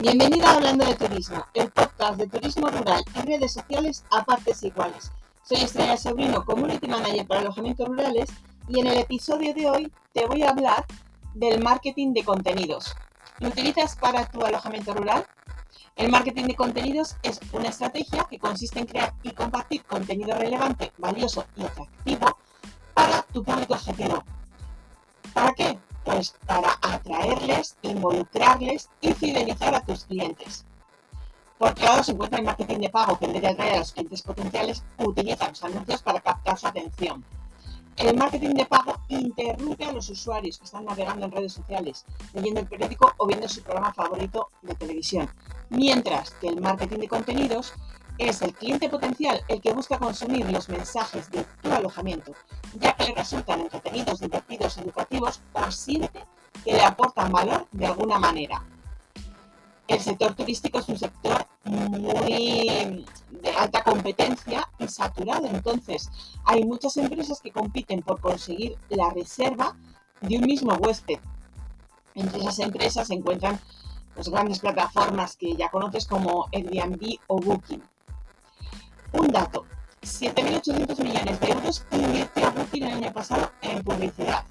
Bienvenida a Hablando de Turismo, el podcast de turismo rural y redes sociales a partes iguales. Soy Estrella Sobrino, Community Manager para alojamientos rurales y en el episodio de hoy te voy a hablar del marketing de contenidos. ¿Lo utilizas para tu alojamiento rural? El marketing de contenidos es una estrategia que consiste en crear y compartir contenido relevante, valioso y atractivo para tu público objetivo. ¿Para qué? Pues para atraerles, involucrarles y fidelizar a tus clientes. Por otro lado, se encuentra el marketing de pago, que en vez de atraer a los clientes potenciales, utiliza los anuncios para captar su atención. El marketing de pago interrumpe a los usuarios que están navegando en redes sociales, leyendo el periódico o viendo su programa favorito de televisión. Mientras que el marketing de contenidos es el cliente potencial el que busca consumir los mensajes de tu alojamiento, ya que le resultan entretenidos, divertidos, educativos o siente que le aportan valor de alguna manera. El sector turístico es un sector muy de alta competencia y saturado, entonces hay muchas empresas que compiten por conseguir la reserva de un mismo huésped. Entre esas empresas se encuentran las grandes plataformas que ya conoces como Airbnb o Booking. Un dato, 7.800 millones de euros invirtió Booking el año pasado en publicidad.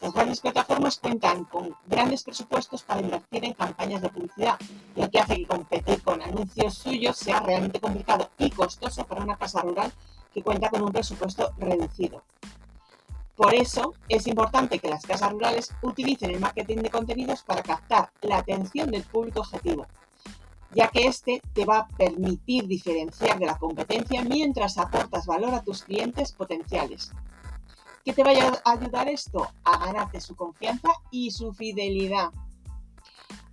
Las grandes plataformas cuentan con grandes presupuestos para invertir en campañas de publicidad, lo que hace que competir con anuncios suyos sea realmente complicado y costoso para una casa rural que cuenta con un presupuesto reducido. Por eso es importante que las casas rurales utilicen el marketing de contenidos para captar la atención del público objetivo, ya que este te va a permitir diferenciar de la competencia mientras aportas valor a tus clientes potenciales. ¿Qué te va a ayudar esto? A ganarte su confianza y su fidelidad.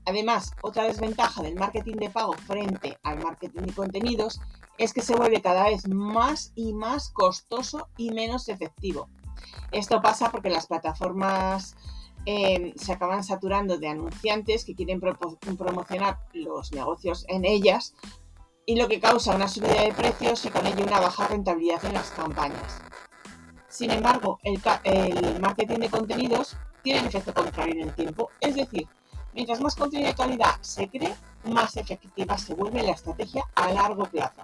Además, otra desventaja del marketing de pago frente al marketing de contenidos es que se vuelve cada vez más y más costoso y menos efectivo. Esto pasa porque las plataformas eh, se acaban saturando de anunciantes que quieren promocionar los negocios en ellas y lo que causa una subida de precios y con ello una baja rentabilidad en las campañas. Sin embargo, el, marketing de contenidos tiene el efecto contrario en el tiempo, es decir, mientras más contenido de calidad se cree, más efectiva se vuelve la estrategia a largo plazo,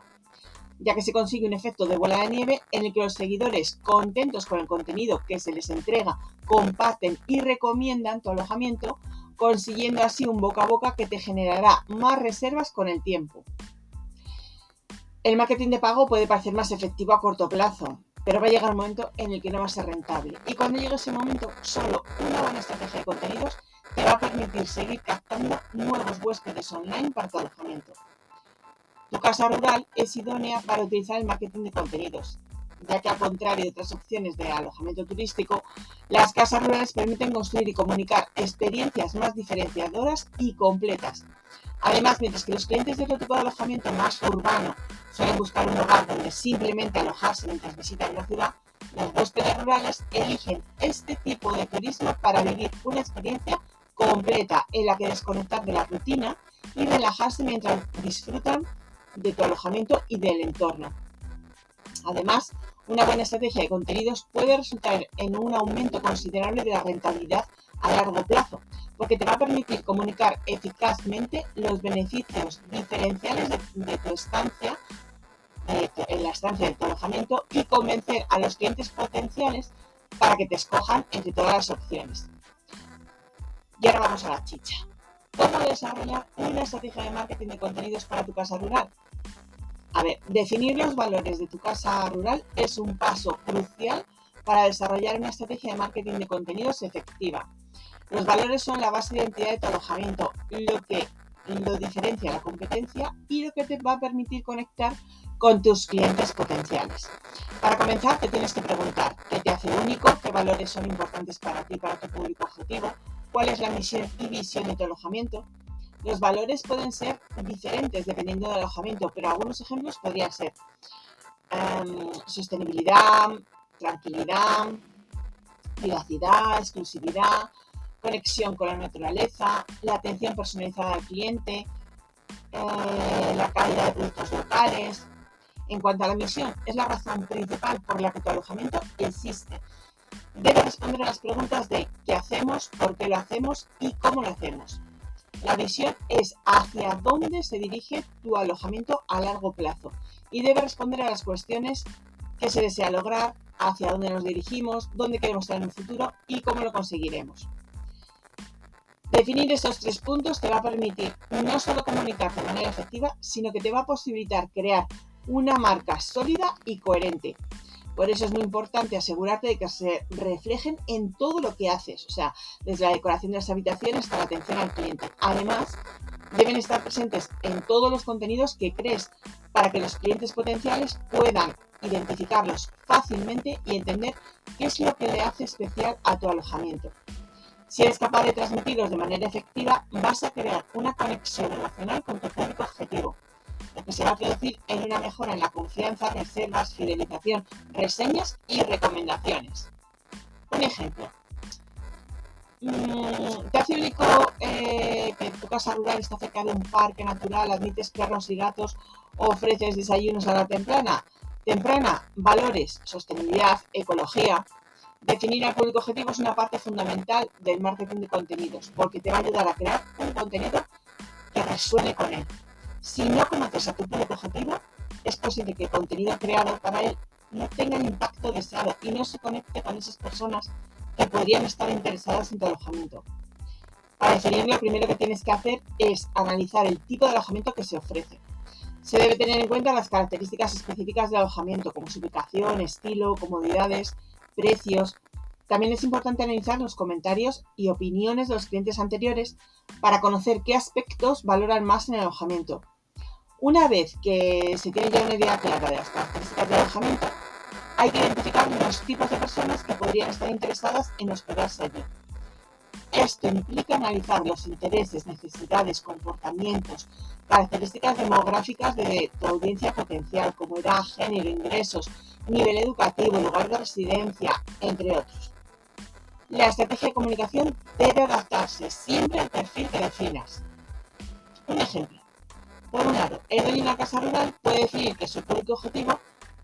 ya que se consigue un efecto de bola de nieve en el que los seguidores, contentos con el contenido que se les entrega, comparten y recomiendan tu alojamiento, consiguiendo así un boca a boca que te generará más reservas con el tiempo. El marketing de pago puede parecer más efectivo a corto plazo, pero va a llegar un momento en el que no va a ser rentable. Y cuando llegue ese momento, solo una buena estrategia de contenidos te va a permitir seguir captando nuevos huéspedes online para tu alojamiento. Tu casa rural es idónea para utilizar el marketing de contenidos, ya que al contrario de otras opciones de alojamiento turístico, las casas rurales permiten construir y comunicar experiencias más diferenciadoras y completas. Además, mientras que los clientes de otro tipo de alojamiento más urbano suelen buscar un lugar donde simplemente alojarse mientras visitan la ciudad, los huéspedes rurales eligen este tipo de turismo para vivir una experiencia completa en la que desconectar de la rutina y relajarse mientras disfrutan de tu alojamiento y del entorno. Además, una buena estrategia de contenidos puede resultar en un aumento considerable de la rentabilidad a largo plazo, porque te va a permitir comunicar eficazmente los beneficios diferenciales de, tu estancia en la estancia de tu alojamiento y convencer a los clientes potenciales para que te escojan entre todas las opciones. Y ahora vamos a la chicha. ¿Cómo desarrollar una estrategia de marketing de contenidos para tu casa rural? A ver, definir los valores de tu casa rural es un paso crucial para desarrollar una estrategia de marketing de contenidos efectiva. Los valores son la base de identidad de tu alojamiento, lo que lo diferencia la competencia y lo que te va a permitir conectar con tus clientes potenciales. Para comenzar, te tienes que preguntar qué te hace único, qué valores son importantes para ti, para tu público objetivo, cuál es la misión y visión de tu alojamiento. Los valores pueden ser diferentes dependiendo del alojamiento, pero algunos ejemplos podrían ser em, sostenibilidad, tranquilidad, privacidad, exclusividad, conexión con la naturaleza, la atención personalizada al cliente, eh, la calidad de productos locales. En cuanto a la misión, es la razón principal por la que tu alojamiento existe. Debe responder a las preguntas de qué hacemos, por qué lo hacemos y cómo lo hacemos. La visión es hacia dónde se dirige tu alojamiento a largo plazo y debe responder a las cuestiones que se desea lograr, hacia dónde nos dirigimos, dónde queremos estar en el futuro y cómo lo conseguiremos. Definir estos tres puntos te va a permitir no solo comunicarte de manera efectiva, sino que te va a posibilitar crear una marca sólida y coherente. Por eso es muy importante asegurarte de que se reflejen en todo lo que haces, o sea, desde la decoración de las habitaciones hasta la atención al cliente. Además, deben estar presentes en todos los contenidos que crees para que los clientes potenciales puedan identificarlos fácilmente y entender qué es lo que le hace especial a tu alojamiento. Si eres capaz de transmitirlos de manera efectiva, vas a crear una conexión emocional con tu público objetivo, lo que se va a traducir en una mejora en la confianza, reservas, fidelización, reseñas y recomendaciones. Un ejemplo. Mm, te adjudico eh, que tu casa rural está cerca de un parque natural, admites perros y gatos, ofreces desayunos a la temprana. Temprana, valores, sostenibilidad, ecología. Definir al público objetivo es una parte fundamental del marketing de contenidos, porque te va a ayudar a crear un contenido que resuene con él. Si no conoces a tu público objetivo, es posible que el contenido creado para él no tenga el impacto deseado y no se conecte con esas personas que podrían estar interesadas en tu alojamiento. Para definirlo, lo primero que tienes que hacer es analizar el tipo de alojamiento que se ofrece. Se debe tener en cuenta las características específicas del alojamiento, como su ubicación, estilo, comodidades, precios. También es importante analizar los comentarios y opiniones de los clientes anteriores para conocer qué aspectos valoran más en el alojamiento. Una vez que se tiene ya una idea clara de las características del alojamiento, hay que identificar los tipos de personas que podrían estar interesadas en hospedarse allí. Esto implica analizar los intereses, necesidades, comportamientos, características demográficas de tu audiencia potencial, como edad, género, ingresos, nivel educativo, lugar de residencia, entre otros. La estrategia de comunicación debe adaptarse siempre al perfil que definas. Un ejemplo. Por un lado, el dueño de una casa rural puede decir que su público objetivo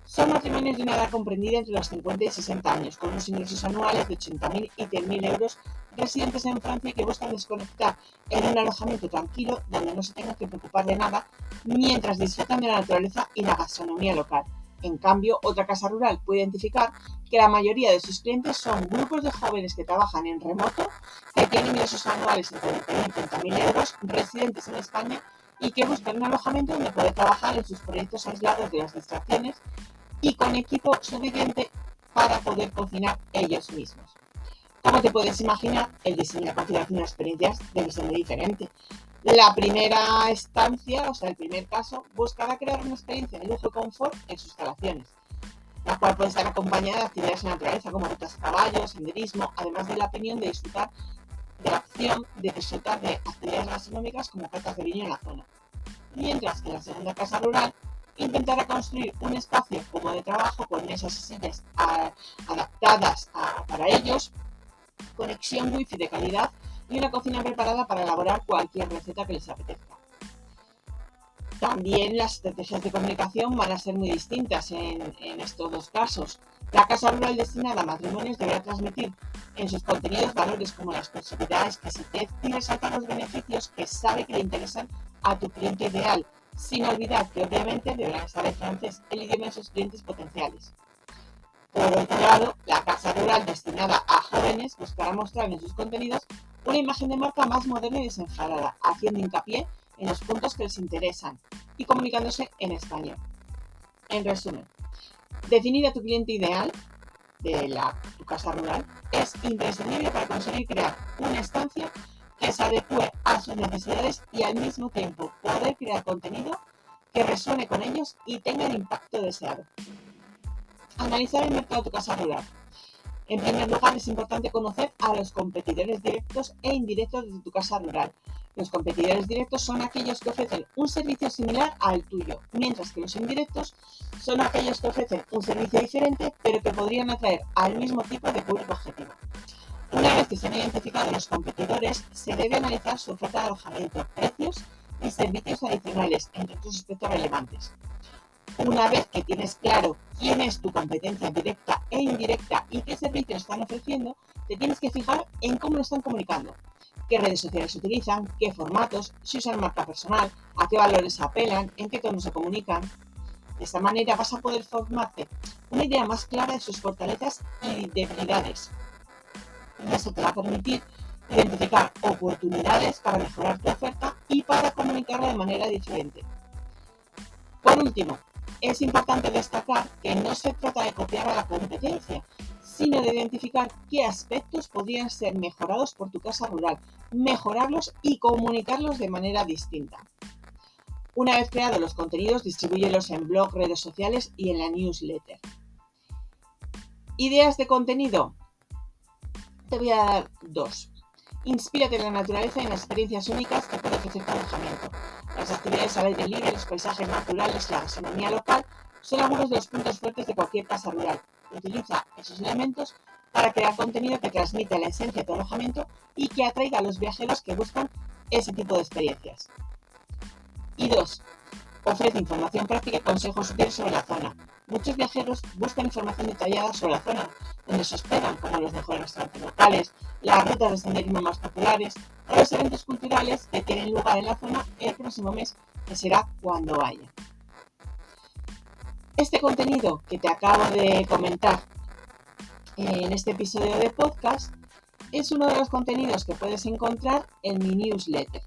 son matrimonios de una edad comprendida entre los 50 y 60 años, con unos ingresos anuales de 80.000 y 100.000 euros, residentes en Francia que buscan desconectar en un alojamiento tranquilo donde no se tenga que preocupar de nada mientras disfrutan de la naturaleza y la gastronomía local. En cambio, otra casa rural puede identificar que la mayoría de sus clientes son grupos de jóvenes que trabajan en remoto, que tienen ingresos anuales entre 20.000 y 30.000 euros, residentes en España y que buscan un alojamiento donde poder trabajar en sus proyectos aislados de las distracciones y con equipo suficiente para poder cocinar ellos mismos. Como te puedes imaginar, el diseño y la configuración de las experiencias debe ser muy diferente. La primera estancia, o sea, el primer caso, buscará crear una experiencia de lujo y confort en sus instalaciones, la cual puede estar acompañada de actividades en la naturaleza como rutas a caballo, senderismo, además de la opinión de disfrutar de la opción de disfrutar de actividades gastronómicas como cartas de vino en la zona. Mientras que la segunda casa rural intentará construir un espacio como de trabajo con mesas y sillas adaptadas para ellos, conexión wifi de calidad y una cocina preparada para elaborar cualquier receta que les apetezca. También las estrategias de comunicación van a ser muy distintas en, en estos dos casos. La casa rural destinada a matrimonios deberá transmitir en sus contenidos valores como la exclusividad, exquisitez y resaltar los beneficios que sabe que le interesan a tu cliente ideal, sin olvidar que obviamente deberán saber francés, el idioma de sus clientes potenciales. Por otro lado, la casa rural destinada a jóvenes buscará mostrar en sus contenidos una imagen de marca más moderna y desenfadada, haciendo hincapié en los puntos que les interesan y comunicándose en español. En resumen, definir a tu cliente ideal de la, tu casa rural es imprescindible para conseguir crear una estancia que se adecue a sus necesidades y al mismo tiempo poder crear contenido que resuene con ellos y tenga el impacto deseado. Analizar el mercado de tu casa rural. En primer lugar, es importante conocer a los competidores directos e indirectos de tu casa rural. Los competidores directos son aquellos que ofrecen un servicio similar al tuyo, mientras que los indirectos son aquellos que ofrecen un servicio diferente, pero que podrían atraer al mismo tipo de público objetivo. Una vez que se han identificado los competidores, se debe analizar su oferta de alojamiento, precios y servicios adicionales, entre otros aspectos relevantes. Una vez que tienes claro quién es tu competencia directa e indirecta y qué servicios están ofreciendo, te tienes que fijar en cómo lo están comunicando, qué redes sociales utilizan, qué formatos, si usan marca personal, a qué valores apelan, en qué tono se comunican. De esta manera vas a poder formarte una idea más clara de sus fortalezas y debilidades. Y esto te va a permitir identificar oportunidades para mejorar tu oferta y para comunicarla de manera diferente. Por último, es importante destacar que no se trata de copiar a la competencia, sino de identificar qué aspectos podrían ser mejorados por tu casa rural, mejorarlos y comunicarlos de manera distinta. Una vez creados los contenidos, distribúyelos en blog, redes sociales y en la newsletter. Ideas de contenido. Te voy a dar dos. Inspírate en la naturaleza y en las experiencias únicas que puede ofrecer tu alojamiento. Las actividades al aire libre, los paisajes naturales, la gastronomía local son algunos de los puntos fuertes de cualquier casa rural. Utiliza esos elementos para crear contenido que transmita la esencia de tu alojamiento y que atraiga a los viajeros que buscan ese tipo de experiencias. Y dos, ofrece información práctica y consejos útiles sobre la zona. Muchos viajeros buscan información detallada sobre la zona donde se esperan, como los mejores restaurantes locales, las rutas de senderismo más populares o los eventos culturales que tienen lugar en la zona el próximo mes, que será cuando vaya. Este contenido que te acabo de comentar en este episodio de podcast es uno de los contenidos que puedes encontrar en mi newsletter.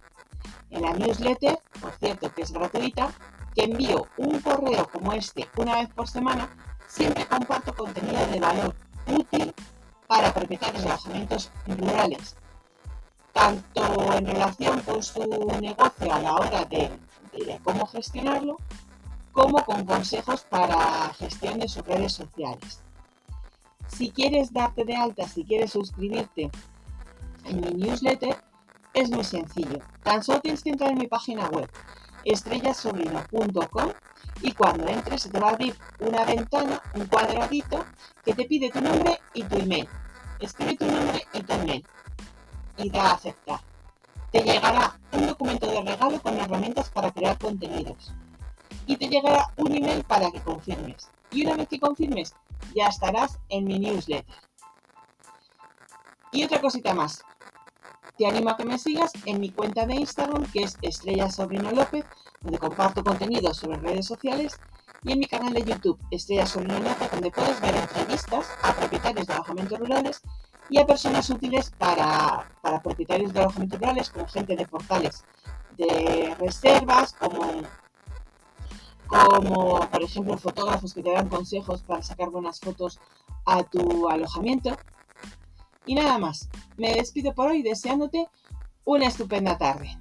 En la newsletter, por cierto que es gratuita, que envío un correo como este una vez por semana, siempre comparto contenido de valor útil para propietarios de alojamientos rurales, tanto en relación con su negocio a la hora de, cómo gestionarlo, como con consejos para gestión de sus redes sociales. Si quieres darte de alta, si quieres suscribirte en mi newsletter, es muy sencillo. Tan solo tienes que entrar en mi página web estrellasobrino.com y cuando entres se te va a abrir una ventana, un cuadradito que te pide tu nombre y tu email. Escribe tu nombre y tu email y da a aceptar. Te llegará un documento de regalo con herramientas para crear contenidos y te llegará un email para que confirmes. Y una vez que confirmes, ya estarás en mi newsletter. Y otra cosita más, te animo a que me sigas en mi cuenta de Instagram, que es Estrella Sobrino López, donde comparto contenido sobre redes sociales, y en mi canal de YouTube, Estrella Sobrino López, donde puedes ver entrevistas a propietarios de alojamientos rurales y a personas útiles para, propietarios de alojamientos rurales, como gente de portales de reservas, como, como por ejemplo fotógrafos que te dan consejos para sacar buenas fotos a tu alojamiento. Y nada más, me despido por hoy deseándote una estupenda tarde.